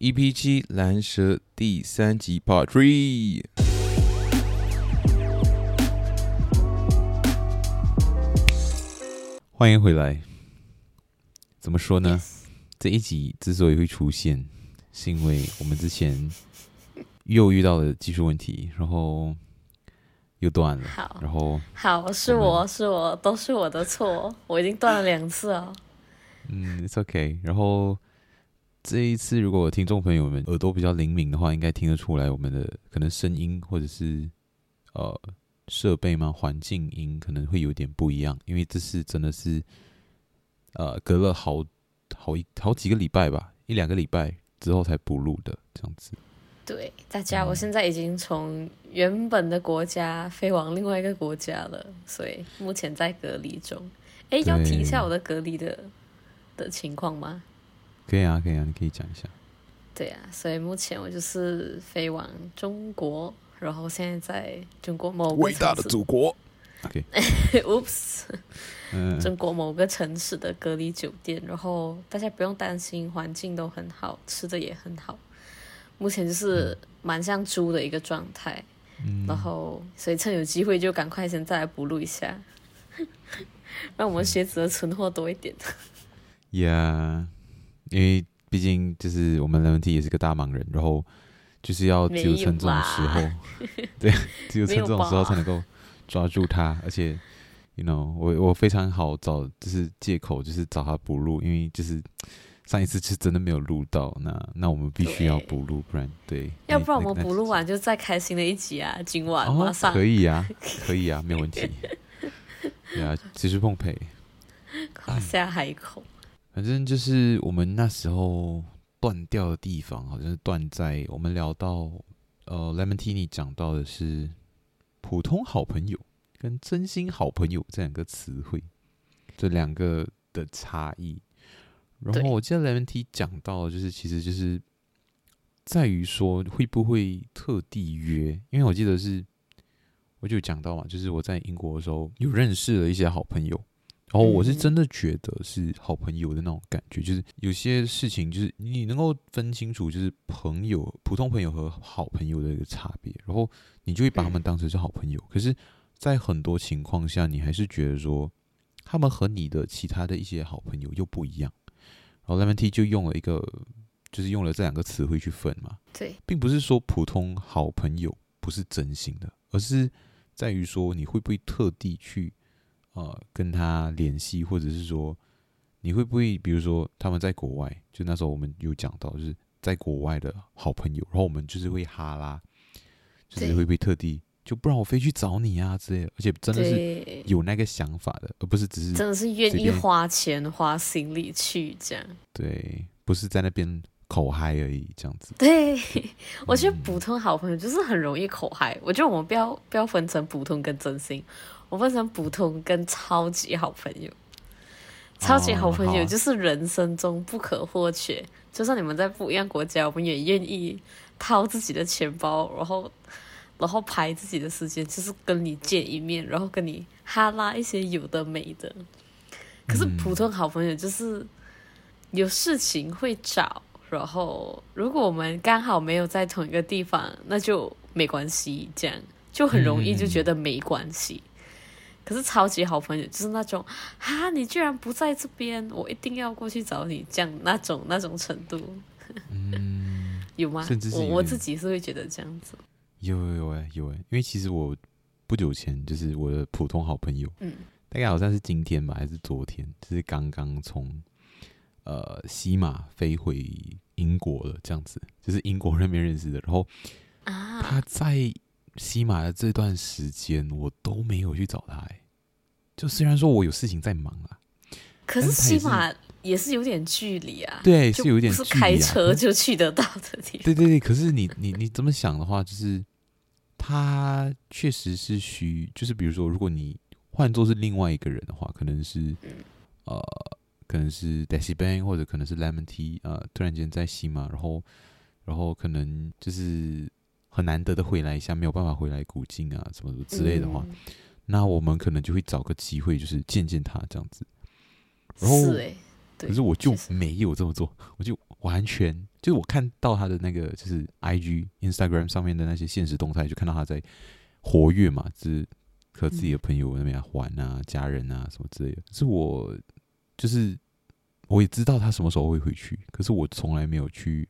EP 七蓝蛇第三集 Part Three。欢迎回来。怎么说呢？Yes. 这一集之所以会出现，是因为我们之前又遇到了技术问题，然后又断了。好，然后好，是我是我，都是我的错，我已经断了两次了。嗯，It's OK。然后这一次，如果听众朋友们耳朵比较灵敏的话，应该听得出来我们的可能声音或者是呃设备嘛，环境音可能会有点不一样，因为这是真的是。呃，隔了好好一好几个礼拜吧，一两个礼拜之后才补录的这样子。对，大家，我现在已经从原本的国家飞往另外一个国家了，所以目前在隔离中。哎，要提一下我的隔离的的情况吗？可以啊，可以啊，你可以讲一下。对啊，所以目前我就是飞往中国，然后现在在中国某个伟大的祖国。OK，Oops。中国某个城市的隔离酒店，然后大家不用担心，环境都很好，吃的也很好。目前就是蛮像猪的一个状态，嗯、然后所以趁有机会就赶快先再来补录一下，让我们学子的存货多一点。呀、yeah，因为毕竟就是我们 Tea 也是个大忙人，然后就是要只有趁这种时候，对，只有趁这种时候才能够抓住他，而且。You know, 我我非常好找，就是借口，就是找他补录，因为就是上一次是真的没有录到，那那我们必须要补录，不然对，要不然我们补录完就再开新的一集啊，今晚马上、哦、可以啊，可以啊，没有问题。对啊，继续奉陪，夸下海口。反正就是我们那时候断掉的地方，好像是断在我们聊到呃，Lemontini 讲到的是普通好朋友。跟真心好朋友这两个词汇，这两个的差异。然后我记得 Lemon Tea 讲到，就是其实就是在于说会不会特地约，因为我记得是我就讲到嘛，就是我在英国的时候有认识了一些好朋友，然后我是真的觉得是好朋友的那种感觉，就是有些事情就是你能够分清楚，就是朋友、普通朋友和好朋友的一个差别，然后你就会把他们当成是好朋友，可是。在很多情况下，你还是觉得说，他们和你的其他的一些好朋友又不一样。然后 Lemon Tea 就用了一个，就是用了这两个词汇去分嘛。对，并不是说普通好朋友不是真心的，而是在于说你会不会特地去呃跟他联系，或者是说你会不会，比如说他们在国外，就那时候我们有讲到，就是在国外的好朋友，然后我们就是会哈拉，就是会不会特地。就不然我飞去找你啊之类的，而且真的是有那个想法的，而不是只是真的是愿意花钱花心力去这样。对，不是在那边口嗨而已，这样子。对，我觉得普通好朋友就是很容易口嗨。嗯、我觉得我们不要不要分成普通跟真心，我分成普通跟超级好朋友。超级好朋友就是人生中不可或缺，哦、就算你们在不一样国家，我们也愿意掏自己的钱包，然后。然后排自己的时间，就是跟你见一面，然后跟你哈拉一些有的没的。可是普通好朋友就是有事情会找，然后如果我们刚好没有在同一个地方，那就没关系，这样就很容易就觉得没关系。嗯、可是超级好朋友就是那种啊，你居然不在这边，我一定要过去找你，这样那种那种程度，嗯、有吗？我我自己是会觉得这样子。有有有哎有哎，因为其实我不久前就是我的普通好朋友，嗯，大概好像是今天吧，还是昨天，就是刚刚从呃西马飞回英国了，这样子，就是英国那边认识的。然后啊，他在西马的这段时间，我都没有去找他哎。就虽然说我有事情在忙啊，可是西马也是有点距离啊。对，是有点距离啊，是开车就去得到的地方。对对对，可是你你你这么想的话，就是他确实是需，就是比如说，如果你换作是另外一个人的话，可能是、嗯、呃，可能是 Daisy Bang 或者可能是 Lemon Tea，呃，突然间在西马，然后然后可能就是很难得的回来一下，没有办法回来古晋啊，什么什么之类的话。嗯那我们可能就会找个机会，就是见见他这样子。然后，是欸，对，可是我就没有这么做，我就完全就是我看到他的那个就是 I G Instagram 上面的那些现实动态，就看到他在活跃嘛，就是和自己的朋友那边玩啊、嗯、家人啊什么之类的。可是我就是我也知道他什么时候会回去，可是我从来没有去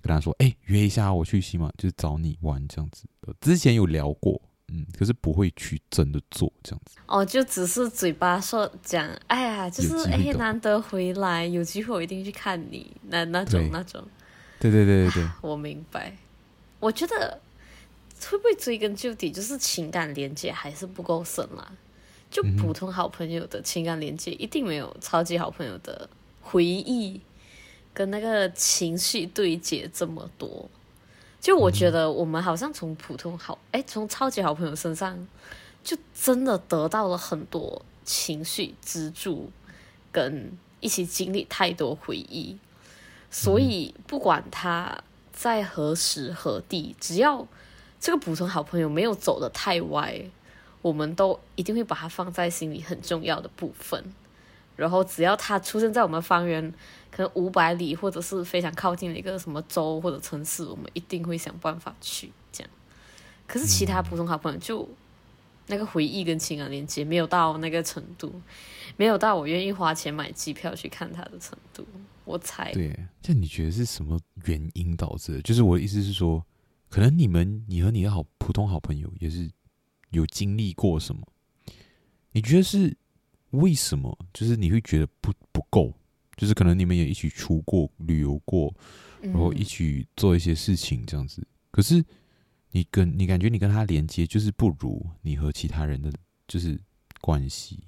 跟他说，哎、欸，约一下我去西马，就是找你玩这样子。之前有聊过。嗯，可是不会去真的做这样子哦，就只是嘴巴说讲，哎呀，就是哎，难得回来，有机会我一定去看你，那那种那种，对对对对对，我明白。我觉得会不会追根究底，就是情感连接还是不够深啦。就普通好朋友的情感连接，一定没有超级好朋友的回忆跟那个情绪对接这么多。就我觉得，我们好像从普通好，哎，从超级好朋友身上，就真的得到了很多情绪支柱，跟一起经历太多回忆。所以，不管他在何时何地，只要这个普通好朋友没有走得太歪，我们都一定会把他放在心里很重要的部分。然后，只要他出现在我们方圆。可能五百里，或者是非常靠近的一个什么州或者城市，我们一定会想办法去这样。可是其他普通好朋友就，就那个回忆跟情感连接没有到那个程度，没有到我愿意花钱买机票去看他的程度。我猜。对，这你觉得是什么原因导致的？就是我的意思是说，可能你们你和你的好普通好朋友也是有经历过什么？你觉得是为什么？就是你会觉得不不够？就是可能你们也一起出过旅游过，然后一起做一些事情这样子。嗯、可是你跟你感觉你跟他连接就是不如你和其他人的就是关系。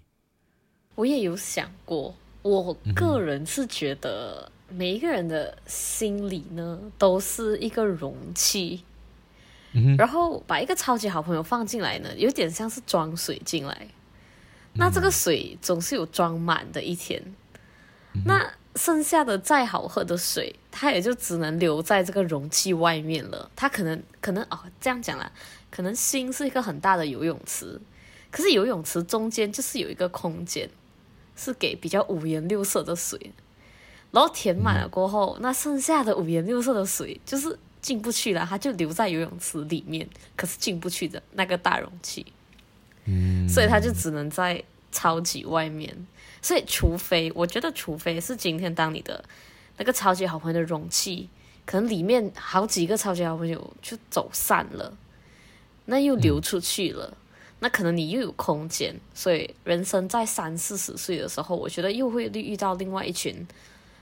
我也有想过，我个人是觉得每一个人的心里呢都是一个容器，嗯、然后把一个超级好朋友放进来呢，有点像是装水进来。那这个水总是有装满的一天。那剩下的再好喝的水，它也就只能留在这个容器外面了。它可能可能哦，这样讲啦，可能心是一个很大的游泳池，可是游泳池中间就是有一个空间，是给比较五颜六色的水。然后填满了过后，那剩下的五颜六色的水就是进不去了，它就留在游泳池里面，可是进不去的那个大容器。嗯，所以它就只能在超级外面。所以，除非我觉得，除非是今天当你的那个超级好朋友的容器，可能里面好几个超级好朋友就走散了，那又流出去了，嗯、那可能你又有空间。所以，人生在三四十岁的时候，我觉得又会遇到另外一群，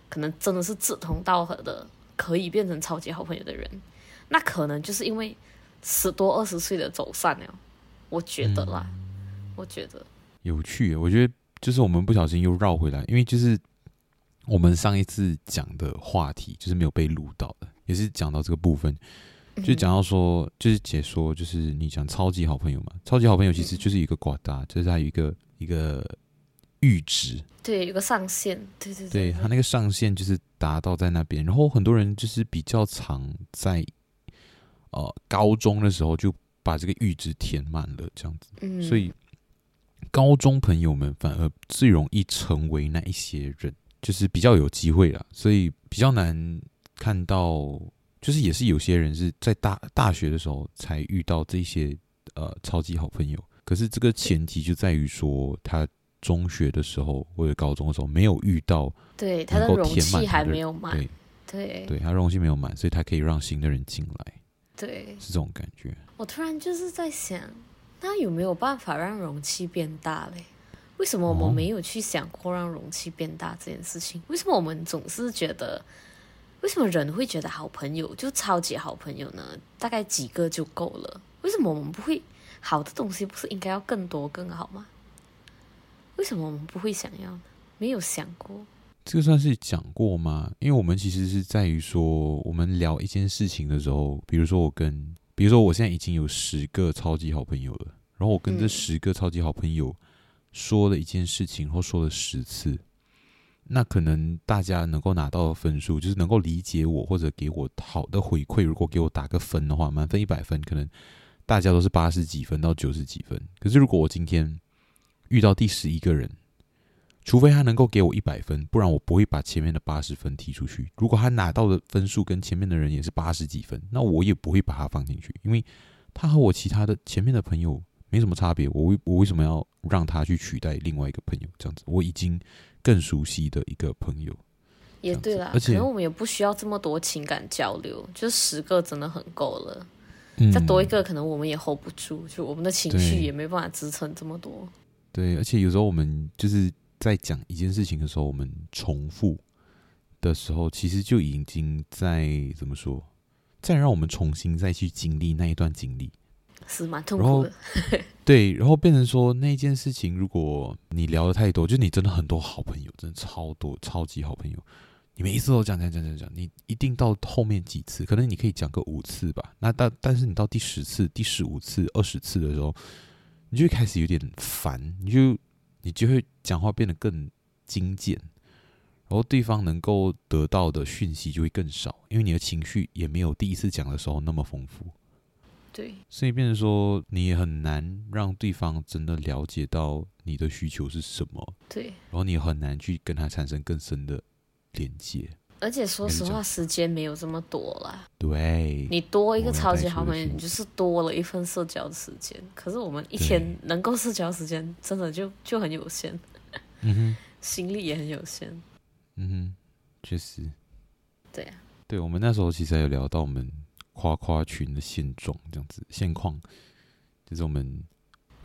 可能真的是志同道合的，可以变成超级好朋友的人。那可能就是因为十多二十岁的走散了，我觉得啦，嗯、我觉得有趣，我觉得。就是我们不小心又绕回来，因为就是我们上一次讲的话题就是没有被录到的，也是讲到这个部分，就讲到说，就是解说，就是你讲超级好朋友嘛，超级好朋友其实就是一个挂大，就是它有一个一个阈值，对，有个上限，对对对，对，它那个上限就是达到在那边，然后很多人就是比较常在呃高中的时候就把这个阈值填满了，这样子，嗯，所以。高中朋友们反而最容易成为那一些人，就是比较有机会啦，所以比较难看到。就是也是有些人是在大大学的时候才遇到这些呃超级好朋友，可是这个前提就在于说他中学的时候或者高中的时候没有遇到，对，他的容器还没有满，对对对，他容器没有满，所以他可以让新的人进来，对，是这种感觉。我突然就是在想。那有没有办法让容器变大嘞？为什么我们没有去想过让容器变大这件事情？为什么我们总是觉得，为什么人会觉得好朋友就超级好朋友呢？大概几个就够了？为什么我们不会好的东西不是应该要更多更好吗？为什么我们不会想要呢？没有想过。这个算是讲过吗？因为我们其实是在于说，我们聊一件事情的时候，比如说我跟，比如说我现在已经有十个超级好朋友了，然后我跟这十个超级好朋友说了一件事情，然后说了十次，那可能大家能够拿到的分数，就是能够理解我或者给我好的回馈。如果给我打个分的话，满分一百分，可能大家都是八十几分到九十几分。可是如果我今天遇到第十一个人，除非他能够给我一百分，不然我不会把前面的八十分踢出去。如果他拿到的分数跟前面的人也是八十几分，那我也不会把他放进去，因为他和我其他的前面的朋友没什么差别。我为我为什么要让他去取代另外一个朋友？这样子，我已经更熟悉的一个朋友。也对啦，而且可能我们也不需要这么多情感交流，就十个真的很够了。嗯，再多一个，可能我们也 hold 不住，就我们的情绪也没办法支撑这么多。对，而且有时候我们就是。在讲一件事情的时候，我们重复的时候，其实就已经在怎么说，再让我们重新再去经历那一段经历，是蛮痛苦的。对，然后变成说那件事情，如果你聊的太多，就你真的很多好朋友，真的超多，超级好朋友，你每一次都讲讲讲讲讲，你一定到后面几次，可能你可以讲个五次吧。那但但是你到第十次、第十五次、二十次的时候，你就开始有点烦，你就。你就会讲话变得更精简，然后对方能够得到的讯息就会更少，因为你的情绪也没有第一次讲的时候那么丰富。对，所以变成说你也很难让对方真的了解到你的需求是什么。对，然后你很难去跟他产生更深的连接。而且说实话，时间没有这么多了。对，你多一个超级好朋友，你就是多了一份社交的时间。可是我们一天能够社交时间，真的就就很有限。嗯哼，心力也很有限。嗯哼，确实。对啊。对，我们那时候其实还有聊到我们夸夸群的现状，这样子现况，就是我们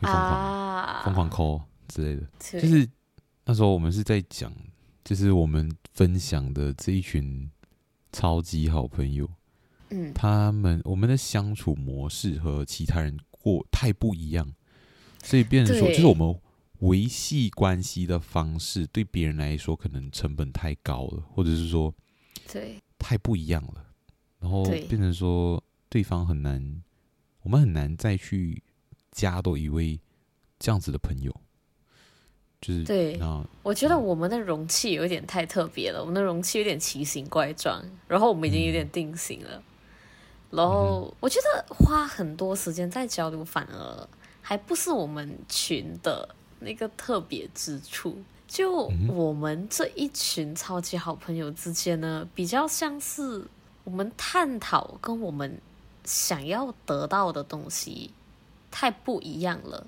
会疯狂、啊、疯狂 call 之类的。就是那时候我们是在讲。就是我们分享的这一群超级好朋友，嗯，他们我们的相处模式和其他人过太不一样，所以变成说，就是我们维系关系的方式对别人来说可能成本太高了，或者是说，对，太不一样了，然后变成说对方很难，我们很难再去加多一位这样子的朋友。就是、对，我觉得我们的容器有点太特别了，我们的容器有点奇形怪状，然后我们已经有点定型了。嗯、然后我觉得花很多时间在交流，反而还不是我们群的那个特别之处。就我们这一群超级好朋友之间呢，比较像是我们探讨跟我们想要得到的东西太不一样了。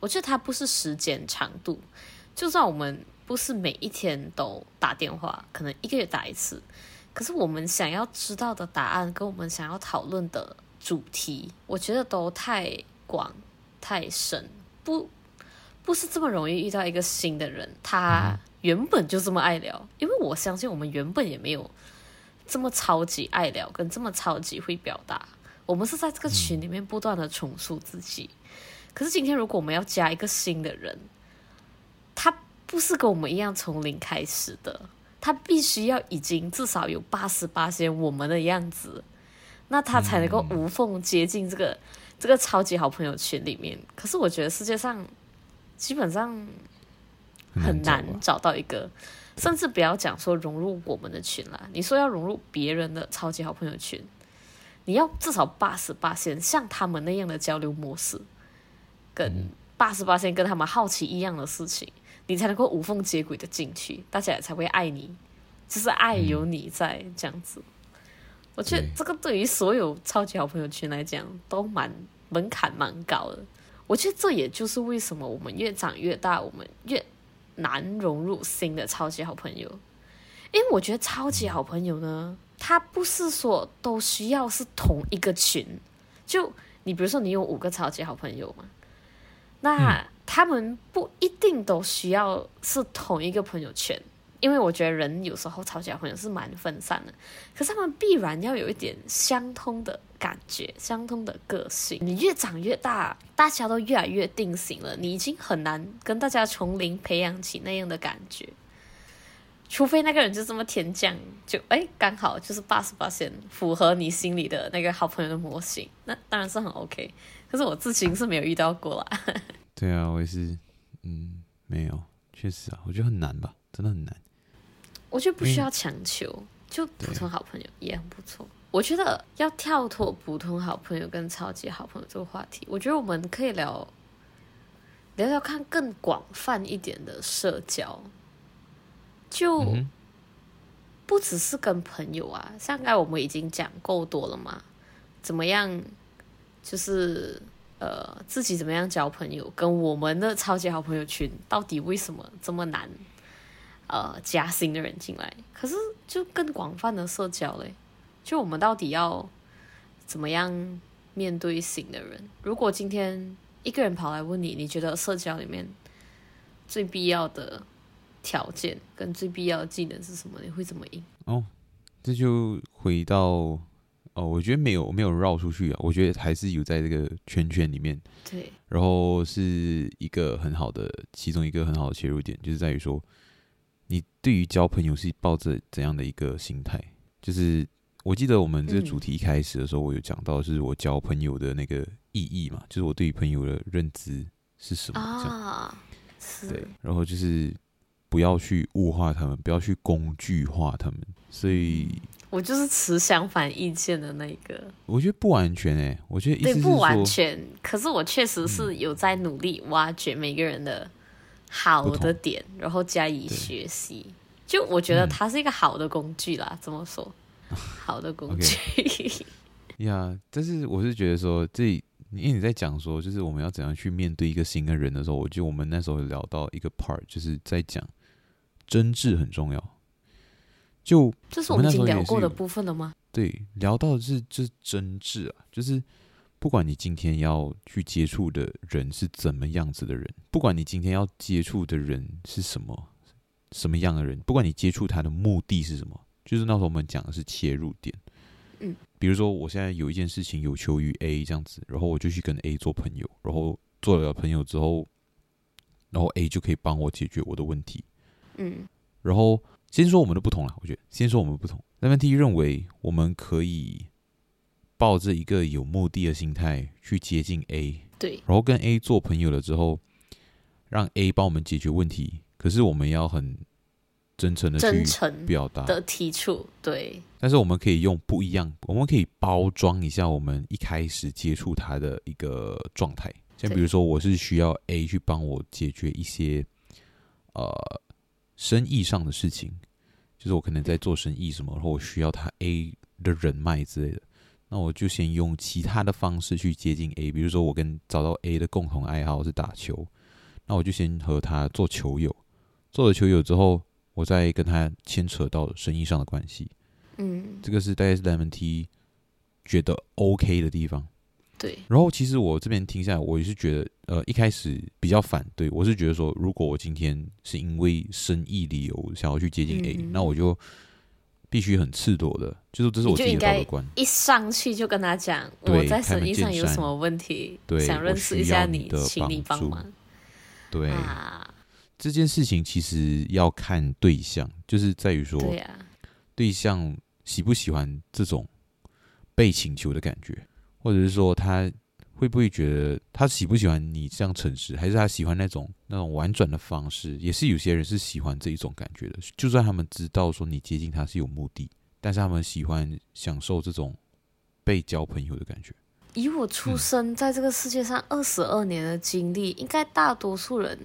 我觉得它不是时间长度，就算我们不是每一天都打电话，可能一个月打一次，可是我们想要知道的答案跟我们想要讨论的主题，我觉得都太广太深，不不是这么容易遇到一个新的人，他原本就这么爱聊，因为我相信我们原本也没有这么超级爱聊，跟这么超级会表达，我们是在这个群里面不断的重塑自己。可是今天，如果我们要加一个新的人，他不是跟我们一样从零开始的，他必须要已经至少有八十八些我们的样子，那他才能够无缝接近这个、嗯、这个超级好朋友圈里面。可是我觉得世界上基本上很难找到一个，甚至不要讲说融入我们的群啦，你说要融入别人的超级好朋友群，你要至少八十八些像他们那样的交流模式。跟八十八线跟他们好奇一样的事情，你才能够无缝接轨的进去，大家才会爱你，就是爱有你在这样子。我觉得这个对于所有超级好朋友群来讲都蛮门槛蛮高的。我觉得这也就是为什么我们越长越大，我们越难融入新的超级好朋友，因为我觉得超级好朋友呢，他不是说都需要是同一个群。就你比如说，你有五个超级好朋友嘛。那他们不一定都需要是同一个朋友圈，因为我觉得人有时候吵架好朋友是蛮分散的。可是他们必然要有一点相通的感觉，相通的个性。你越长越大，大家都越来越定型了，你已经很难跟大家从零培养起那样的感觉。除非那个人就这么天降，就哎刚好就是八十八线符合你心里的那个好朋友的模型，那当然是很 OK。可是我自行是没有遇到过啦。对啊，我也是，嗯，没有，确实啊，我觉得很难吧，真的很难。我觉得不需要强求，嗯、就普通好朋友也很不错。我觉得要跳脱普通好朋友跟超级好朋友这个话题，我觉得我们可以聊聊聊看更广泛一点的社交，就不只是跟朋友啊，像刚才我们已经讲够多了嘛，怎么样，就是呃自己怎么样交朋友，跟我们的超级好朋友群到底为什么这么难呃加新的人进来？可是就更广泛的社交嘞。就我们到底要怎么样面对新的人？如果今天一个人跑来问你，你觉得社交里面最必要的条件跟最必要的技能是什么？你会怎么赢？哦，这就回到哦，我觉得没有没有绕出去啊，我觉得还是有在这个圈圈里面。对，然后是一个很好的，其中一个很好的切入点，就是在于说，你对于交朋友是抱着怎样的一个心态？就是。我记得我们这个主题一开始的时候，我有讲到，是我交朋友的那个意义嘛，就是我对于朋友的认知是什么？啊，对，然后就是不要去物化他们，不要去工具化他们。所以，我就是持相反意见的那一个。我觉得不完全诶、欸，我觉得对不完全，可是我确实是有在努力挖掘每个人的好的点，然后加以学习。就我觉得它是一个好的工具啦，怎么说？好的工具呀，yeah, 但是我是觉得说，这因为你在讲说，就是我们要怎样去面对一个新的人的时候，我觉得我们那时候聊到一个 part，就是在讲真挚很重要。就这是我们已经聊过的部分了吗？对，聊到的是这是真挚啊，就是不管你今天要去接触的人是怎么样子的人，不管你今天要接触的人是什么什么样的人，不管你接触他的目的是什么。就是那时候我们讲的是切入点，嗯，比如说我现在有一件事情有求于 A 这样子，然后我就去跟 A 做朋友，然后做了朋友之后，然后 A 就可以帮我解决我的问题，嗯，然后先说我们的不同啦，我觉得先说我们的不同，Lemon Tea 认为我们可以抱着一个有目的的心态去接近 A，对，然后跟 A 做朋友了之后，让 A 帮我们解决问题，可是我们要很。真诚的去表达的提出，对。但是我们可以用不一样，我们可以包装一下我们一开始接触他的一个状态。像比如说，我是需要 A 去帮我解决一些呃生意上的事情，就是我可能在做生意什么，然后我需要他 A 的人脉之类的，那我就先用其他的方式去接近 A。比如说，我跟找到 A 的共同爱好是打球，那我就先和他做球友，做了球友之后。我再跟他牵扯到生意上的关系，嗯，这个是大概是 Lemon Tea 觉得 OK 的地方，对。然后其实我这边听下来，我也是觉得，呃，一开始比较反对，我是觉得说，如果我今天是因为生意理由想要去接近 A，嗯，那我就必须很赤裸的，就是这是我自己的道德观，一上去就跟他讲，我在生意上有什么问题，对，想认识一下你，请你帮忙，对。啊。这件事情其实要看对象，就是在于说，对啊，对象喜不喜欢这种被请求的感觉，或者是说他会不会觉得他喜不喜欢你这样诚实，还是他喜欢那种那种婉转的方式？也是有些人是喜欢这一种感觉的，就算他们知道说你接近他是有目的，但是他们喜欢享受这种被交朋友的感觉。以我出生在这个世界上二十二年的经历，应该大多数人。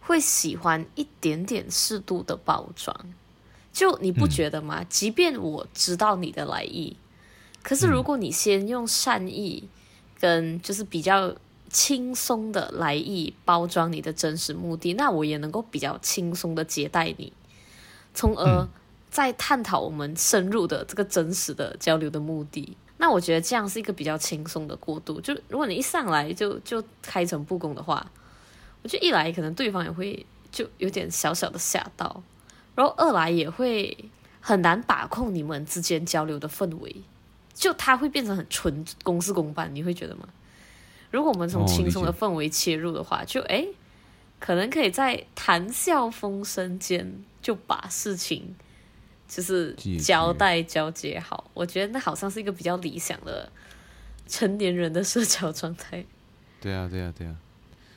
会喜欢一点点适度的包装，就你不觉得吗？嗯、即便我知道你的来意，可是如果你先用善意跟就是比较轻松的来意包装你的真实目的，那我也能够比较轻松的接待你，从而再探讨我们深入的这个真实的交流的目的。那我觉得这样是一个比较轻松的过渡。就如果你一上来就就开诚布公的话。我觉得一来可能对方也会就有点小小的吓到，然后二来也会很难把控你们之间交流的氛围，就它会变成很纯公事公办，你会觉得吗？如果我们从轻松的氛围切入的话，就诶，可能可以在谈笑风生间就把事情就是交代交接好。我觉得那好像是一个比较理想的成年人的社交状态。对啊，对啊，对啊，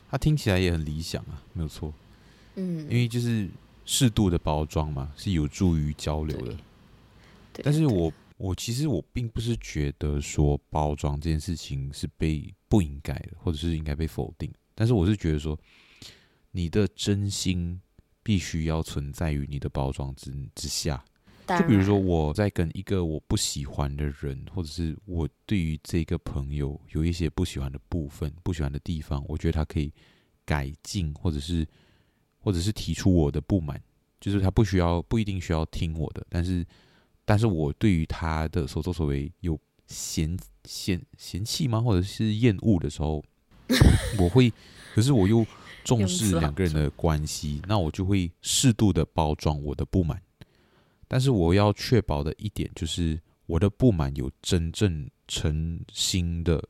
他听起来也很理想啊，没有错。嗯，因为就是适度的包装嘛，是有助于交流的。对，但是我我其实我并不是觉得说包装这件事情是被不应该的，或者是应该被否定。但是我是觉得说，你的真心必须要存在于你的包装之之下。就比如说我在跟一个我不喜欢的人，或者是我对于这个朋友有一些不喜欢的部分、不喜欢的地方，我觉得他可以改进，或者是。或者是提出我的不满，就是他不需要，不一定需要听我的，但是，但是我对于他的所作所为有嫌嫌嫌弃吗？或者是厌恶的时候，我会，可是我又重视两个人的关系，那我就会适度的包装我的不满，但是我要确保的一点就是，我的不满有真正诚心的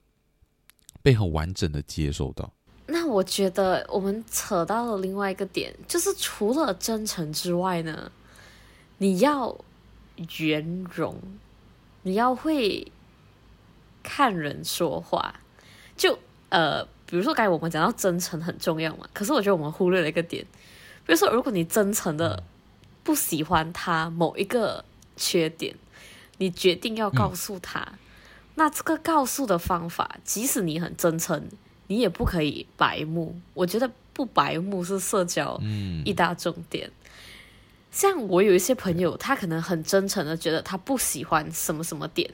被很完整的接受到。那我觉得我们扯到了另外一个点，就是除了真诚之外呢，你要圆融，你要会看人说话。就呃，比如说刚才我们讲到真诚很重要嘛，可是我觉得我们忽略了一个点，比如说如果你真诚的不喜欢他某一个缺点，你决定要告诉他，嗯、那这个告诉的方法，即使你很真诚。你也不可以白目，我觉得不白目是社交一大重点。嗯、像我有一些朋友，他可能很真诚的觉得他不喜欢什么什么点，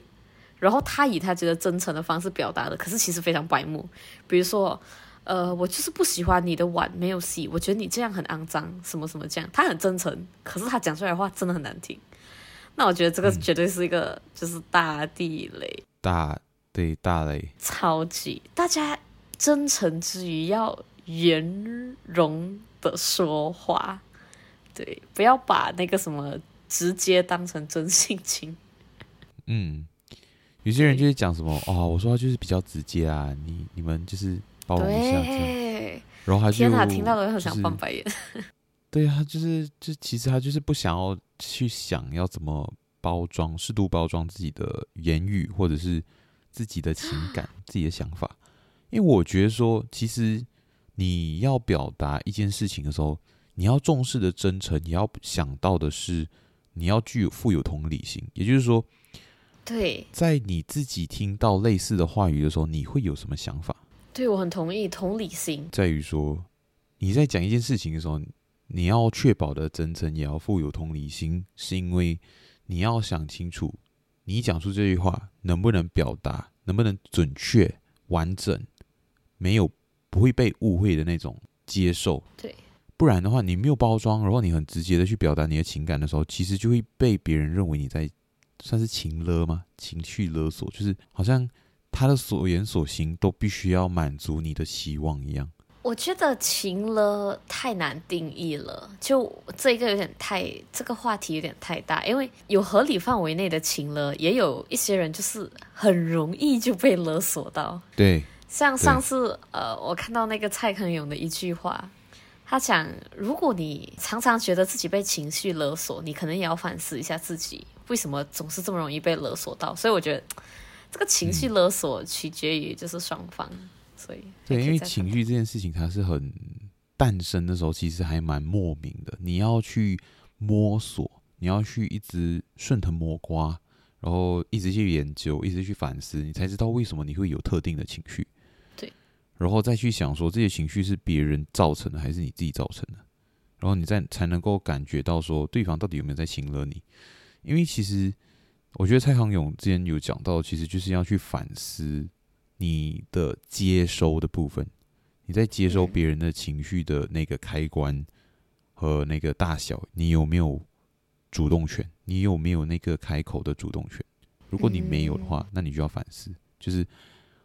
然后他以他觉得真诚的方式表达的，可是其实非常白目。比如说，呃，我就是不喜欢你的碗没有洗，我觉得你这样很肮脏，什么什么这样。他很真诚，可是他讲出来的话真的很难听。那我觉得这个绝对是一个就是大地雷，大对大雷，超级大家。真诚之余要圆融的说话，对，不要把那个什么直接当成真性情。嗯，有些人就是讲什么哦，我说话就是比较直接啊，你你们就是包容一下，对，然后他就天哪，听到都很想翻白眼。对啊，就是就其实他就是不想要去想要怎么包装，适度包装自己的言语或者是自己的情感、自己的想法。因为我觉得说，其实你要表达一件事情的时候，你要重视的真诚，你要想到的是，你要具有富有同理心。也就是说，对，在你自己听到类似的话语的时候，你会有什么想法？对，我很同意，同理心在于说，你在讲一件事情的时候，你要确保的真诚，也要富有同理心，是因为你要想清楚，你讲出这句话能不能表达，能不能准确、完整。没有不会被误会的那种接受，对，不然的话，你没有包装，然后你很直接的去表达你的情感的时候，其实就会被别人认为你在算是情勒吗？情绪勒索，就是好像他的所言所行都必须要满足你的期望一样。我觉得情勒太难定义了，就这个有点太这个话题有点太大，因为有合理范围内的情勒，也有一些人就是很容易就被勒索到，对。像上次，呃，我看到那个蔡康永的一句话，他讲：如果你常常觉得自己被情绪勒索，你可能也要反思一下自己为什么总是这么容易被勒索到。所以我觉得，这个情绪勒索取决于就是双方。嗯、所以，对，因为情绪这件事情，它是很诞生的时候，其实还蛮莫名的。你要去摸索，你要去一直顺藤摸瓜，然后一直去研究，一直去反思，你才知道为什么你会有特定的情绪。然后再去想说，这些情绪是别人造成的还是你自己造成的，然后你再才能够感觉到说对方到底有没有在情勒你。因为其实我觉得蔡康永之前有讲到，其实就是要去反思你的接收的部分，你在接收别人的情绪的那个开关和那个大小，你有没有主动权？你有没有那个开口的主动权？如果你没有的话，那你就要反思，就是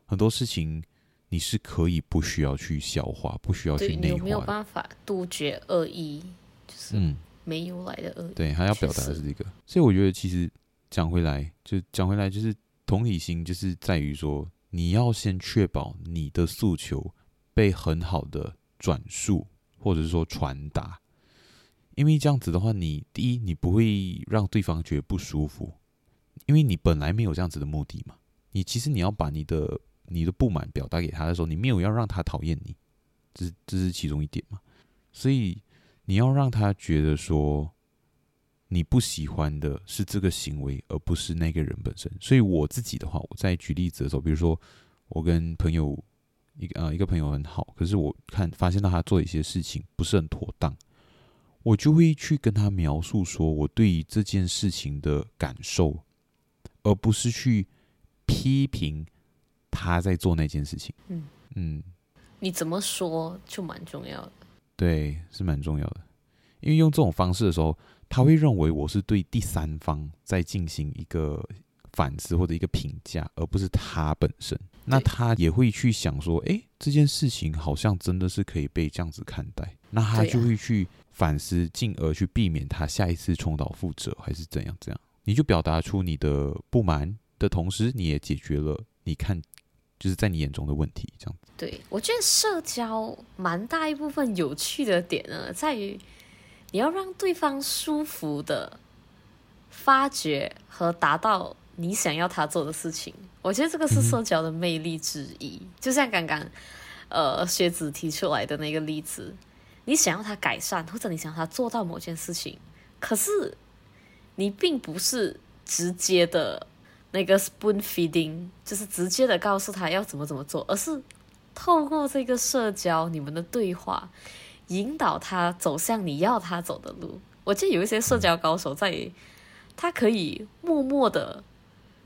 很多事情。你是可以不需要去消化，不需要去内化。有没有办法杜绝恶意？就是没有来的恶意。嗯、对，他要表达的是这个。所以我觉得，其实讲回来，就讲回来，就是同理心，就是在于说，你要先确保你的诉求被很好的转述，或者是说传达。因为这样子的话，你第一你不会让对方觉得不舒服，因为你本来没有这样子的目的嘛。你其实你要把你的你的不满表达给他的时候，你没有要让他讨厌你，这是这是其中一点嘛。所以你要让他觉得说你不喜欢的是这个行为，而不是那个人本身。所以我自己的话，我在举例子的时候，比如说我跟朋友一个呃一个朋友很好，可是我看发现到他做一些事情不是很妥当。我就会去跟他描述说我对于这件事情的感受，而不是去批评他在做那件事情。嗯嗯，你怎么说就蛮重要的。对，是蛮重要的，因为用这种方式的时候，他会认为我是对第三方在进行一个反思或者一个评价，而不是他本身。那他也会去想说，诶，这件事情好像真的是可以被这样子看待。那他就会去。反思，进而去避免他下一次重蹈覆辙，还是怎样？怎样你就表达出你的不满的同时，你也解决了你看就是在你眼中的问题。这样子，对，我觉得社交蛮大一部分有趣的点呢，在于你要让对方舒服的发掘和达到你想要他做的事情。我觉得这个是社交的魅力之一。嗯、就像刚刚呃学子提出来的那个例子。你想要他改善，或者你想要他做到某件事情，可是你并不是直接的那个 spoon feeding，就是直接的告诉他要怎么怎么做，而是透过这个社交，你们的对话，引导他走向你要他走的路。我记得有一些社交高手在，他可以默默的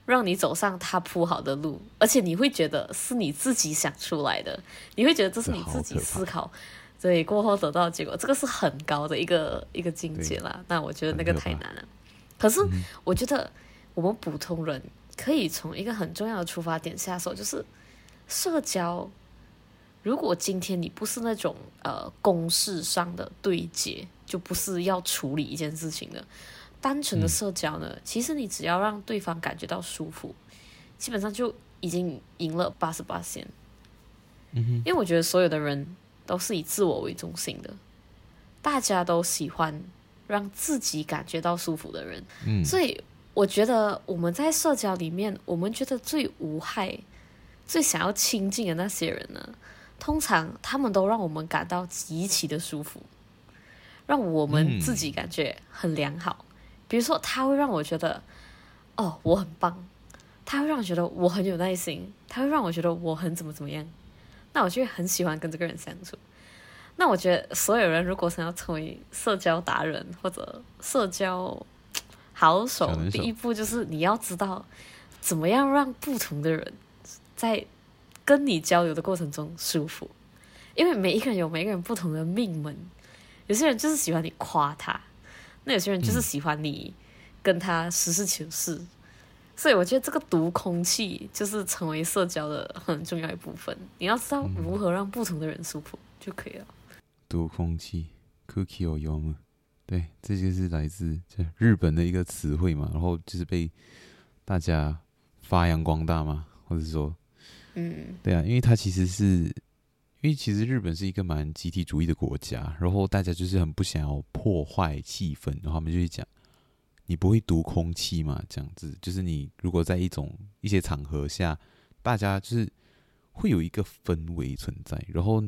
让你走上他铺好的路，而且你会觉得是你自己想出来的，你会觉得这是你自己思考。所以过后得到结果，这个是很高的一个一个境界啦。那我觉得那个太难了。可是我觉得我们普通人可以从一个很重要的出发点下手，就是社交。如果今天你不是那种呃公事上的对接，就不是要处理一件事情的单纯的社交呢，其实你只要让对方感觉到舒服，基本上就已经赢了八十八仙。因为我觉得所有的人。都是以自我为中心的，大家都喜欢让自己感觉到舒服的人，嗯，所以我觉得我们在社交里面，我们觉得最无害、最想要亲近的那些人呢，通常他们都让我们感到极其的舒服，让我们自己感觉很良好。比如说，他会让我觉得，哦，我很棒；他会让我觉得我很有耐心；他会让我觉得我很怎么怎么样。那我就很喜欢跟这个人相处。那我觉得所有人如果想要成为社交达人或者社交好手，第一步就是你要知道怎么样让不同的人在跟你交流的过程中舒服。因为每一个人有每一个人不同的命门，有些人就是喜欢你夸他，那有些人就是喜欢你跟他实事求是。嗯所以我觉得这个读空气就是成为社交的很重要一部分。你要知道如何让不同的人舒服就可以了。读空气空気を読む，对，这就是来自日本的一个词汇嘛，然后就是被大家发扬光大嘛，或者说，嗯，对啊，因为它其实是，因为其实日本是一个蛮集体主义的国家，然后大家就是很不想要破坏气氛，然后他们就会讲。你不会读空气嘛？这样子，就是你如果在一种一些场合下，大家就是会有一个氛围存在，然后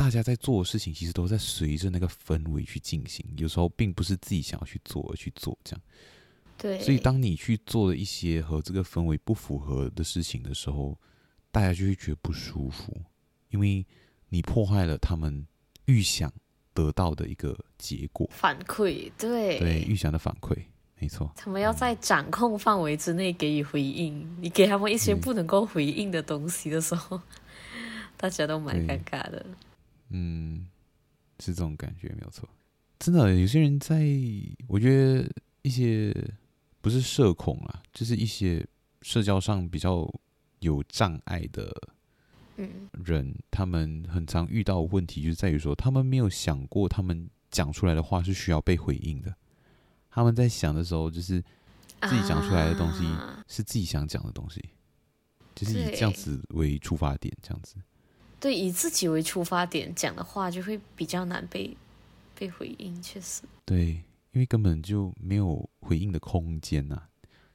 大家在做的事情，其实都在随着那个氛围去进行。有时候并不是自己想要去做而去做，这样。对。所以当你去做了一些和这个氛围不符合的事情的时候，大家就会觉得不舒服，因为你破坏了他们预想得到的一个结果。反馈，对。对，预想的反馈。没错，他们要在掌控范围之内给予回应。嗯、你给他们一些不能够回应的东西的时候，嗯、大家都蛮尴尬的。嗯，是这种感觉，没有错。真的，有些人在，我觉得一些不是社恐啊，就是一些社交上比较有障碍的人，嗯、他们很常遇到问题，就是在于说，他们没有想过，他们讲出来的话是需要被回应的。他们在想的时候，就是自己讲出来的东西是自己想讲的东西，啊、就是以这样子为出发点，这样子。对，以自己为出发点讲的话，就会比较难被被回应，确实。对，因为根本就没有回应的空间呐、啊。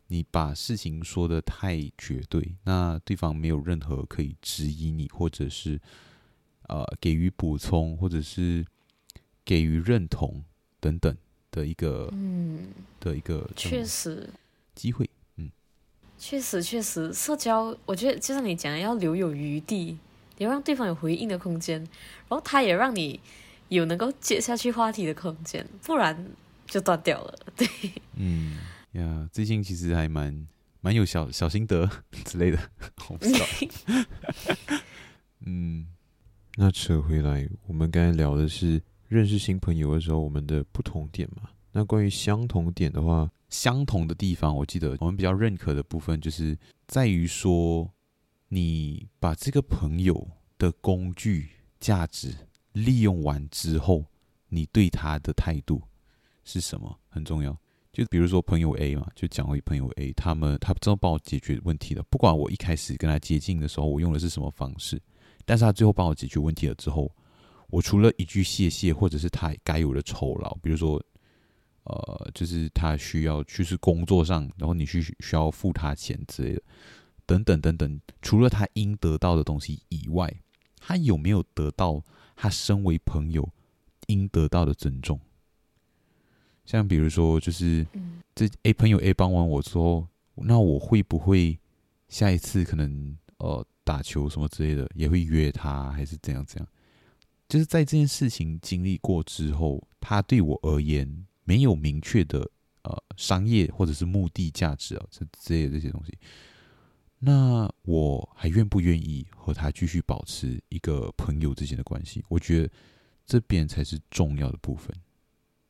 你把事情说的太绝对，那对方没有任何可以质疑你，或者是呃给予补充，或者是给予认同等等的一个嗯的一个确实机会。嗯确实，确实，社交我觉得就像你讲的，要留有余地，要让对方有回应的空间，然后他也让你有能够接下去话题的空间，不然就断掉了。对，嗯呀，最近其实还蛮蛮有小小心得之类的，我不知道。嗯，那扯回来，我们刚才聊的是认识新朋友的时候，我们的不同点嘛。那关于相同点的话，相同的地方，我记得我们比较认可的部分，就是在于说，你把这个朋友的工具价值利用完之后，你对他的态度是什么很重要。就比如说朋友 A 嘛，就讲回朋友 A，他们他知道帮我解决问题了，不管我一开始跟他接近的时候，我用的是什么方式，但是他最后帮我解决问题了之后，我除了一句谢谢，或者是他该有的酬劳，比如说。呃，就是他需要去是工作上，然后你去需要付他钱之类的，等等等等。除了他应得到的东西以外，他有没有得到他身为朋友应得到的尊重？像比如说，就是这 A 朋友 A 帮完我之后，那我会不会下一次可能呃打球什么之类的也会约他，还是怎样怎样？就是在这件事情经历过之后，他对我而言。没有明确的呃商业或者是目的价值啊，这之类的这些东西，那我还愿不愿意和他继续保持一个朋友之间的关系？我觉得这边才是重要的部分。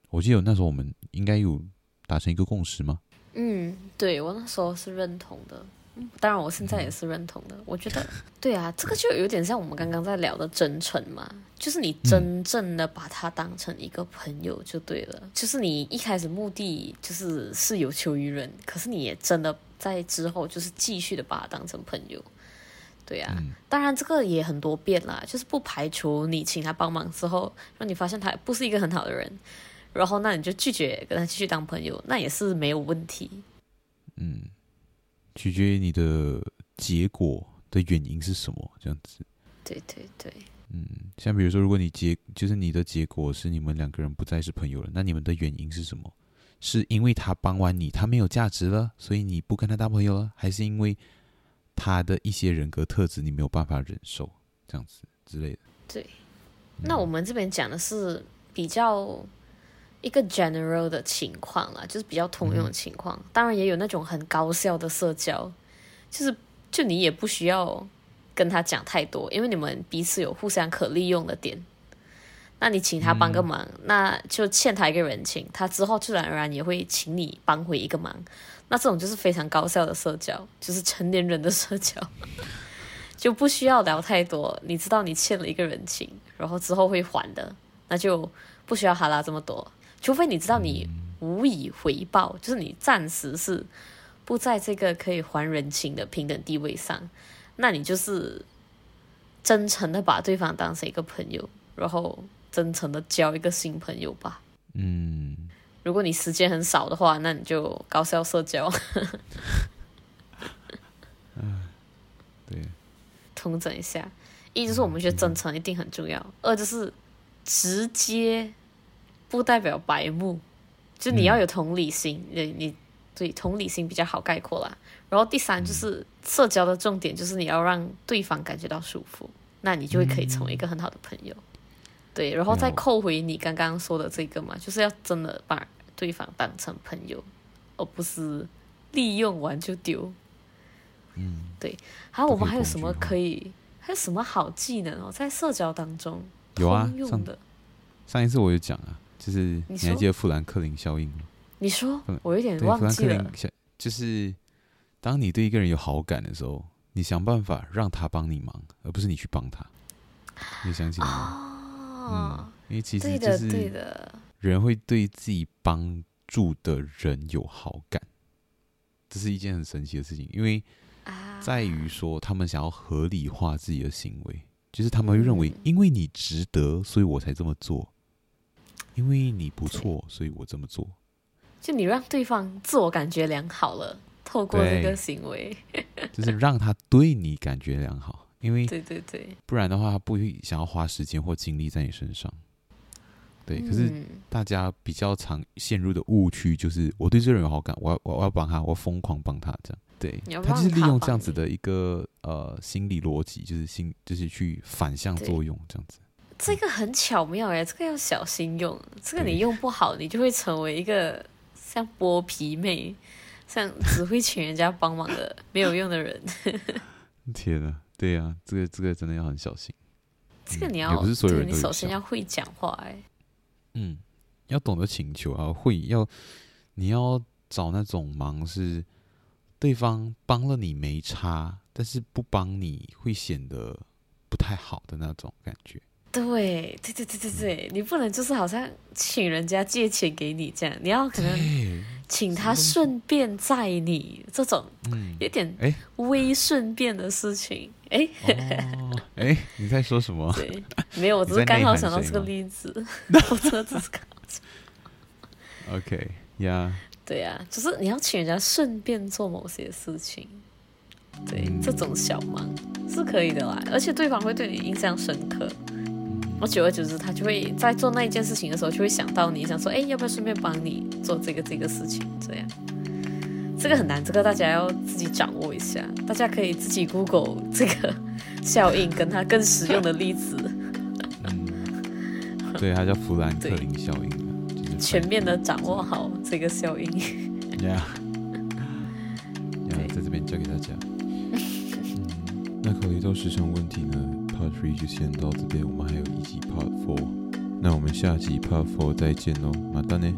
我记得那时候我们应该有达成一个共识吗？嗯，对，我那时候是认同的。当然，我现在也是认同的。我觉得，对啊，这个就有点像我们刚刚在聊的真诚嘛，就是你真正的把他当成一个朋友就对了。就是你一开始目的就是是有求于人，可是你也真的在之后就是继续的把他当成朋友。对啊，当然这个也很多变啦，就是不排除你请他帮忙之后，让你发现他不是一个很好的人，然后那你就拒绝跟他继续当朋友，那也是没有问题。嗯。取决于你的结果的原因是什么，这样子。对对对，嗯，像比如说，如果你结就是你的结果是你们两个人不再是朋友了，那你们的原因是什么？是因为他帮完你，他没有价值了，所以你不跟他当朋友了，还是因为他的一些人格特质你没有办法忍受，这样子之类的？对，嗯，那我们这边讲的是比较。一个 general 的情况啦，就是比较通用的情况。嗯、当然也有那种很高效的社交，就是就你也不需要跟他讲太多，因为你们彼此有互相可利用的点。那你请他帮个忙，嗯、那就欠他一个人情，他之后自然而然也会请你帮回一个忙。那这种就是非常高效的社交，就是成年人的社交，就不需要聊太多。你知道你欠了一个人情，然后之后会还的，那就不需要哈拉这么多。除非你知道你无以回报，就是你暂时是不在这个可以还人情的平等地位上，那你就是真诚的把对方当成一个朋友，然后真诚的交一个新朋友吧。嗯，如果你时间很少的话，那你就高效社交。嗯，对。统整一下，一就是我们觉得真诚一定很重要，二就是直接。不代表白目，就你要有同理心，你、嗯、你对同理心比较好概括啦。然后第三就是社交的重点，就是你要让对方感觉到舒服，那你就会可以成为一个很好的朋友。对，然后再扣回你刚刚说的这个嘛，就是要真的把对方当成朋友，而不是利用完就丢。嗯，对。还有我们还有什么可以？还有什么好技能哦？在社交当中有啊，用的上。上一次我有讲啊。就是你还记得富兰克林效应吗？你说，我有点忘记了。就是当你对一个人有好感的时候，你想办法让他帮你忙，而不是你去帮他。你想起来吗？哦、嗯，因为其实就是人会对自己帮助的人有好感，这是一件很神奇的事情。因为在于说，他们想要合理化自己的行为，就是他们会认为，因为你值得，所以我才这么做。因为你不错，所以我这么做。就你让对方自我感觉良好了，透过这个行为，就是让他对你感觉良好，因为 对对对，不然的话他不会想要花时间或精力在你身上。对，可是大家比较常陷入的误区就是，我对这个人有好感，我要我要帮他，我疯狂帮他这样。对，他，他就是利用这样子的一个呃心理逻辑，就是心就是去反向作用这样子。这个很巧妙哎，这个要小心用，这个你用不好，你就会成为一个像剥皮妹，像只会请人家帮忙的没有用的人。天呐，对呀、啊，这个这个真的要很小心。这个你要，嗯、不是所有人都你首先要会讲话哎。嗯，要懂得请求啊，会要你要找那种忙是对方帮了你没差，但是不帮你会显得不太好的那种感觉。对对对对对对，嗯、你不能就是好像请人家借钱给你这样，你要可能请他顺便载你这种，嗯，有点哎微顺便的事情。哎，哎，你在说什么？对，没有，我只是刚好想到这个例子。我真的只是刚好。OK，呀。对呀，就是你要请人家顺便做某些事情，对，这种小忙是可以的啦，而且对方会对你印象深刻。我久而久之，他就会在做那一件事情的时候，就会想到你，想说，哎，要不要顺便帮你做这个这个事情？这样。这个很难，这个大家要自己掌握一下。大家可以自己 Google 这个效应，跟它更实用的例子。嗯，对，它叫富兰克林效应，就是全面的掌握好这个效应。Yeah，在这边教给大家。嗯，那考虑到时长问题呢，Part Three 就先到这边，我们还有一集 Part Four。那我们下集 Part Four 再见喽，马丹呢？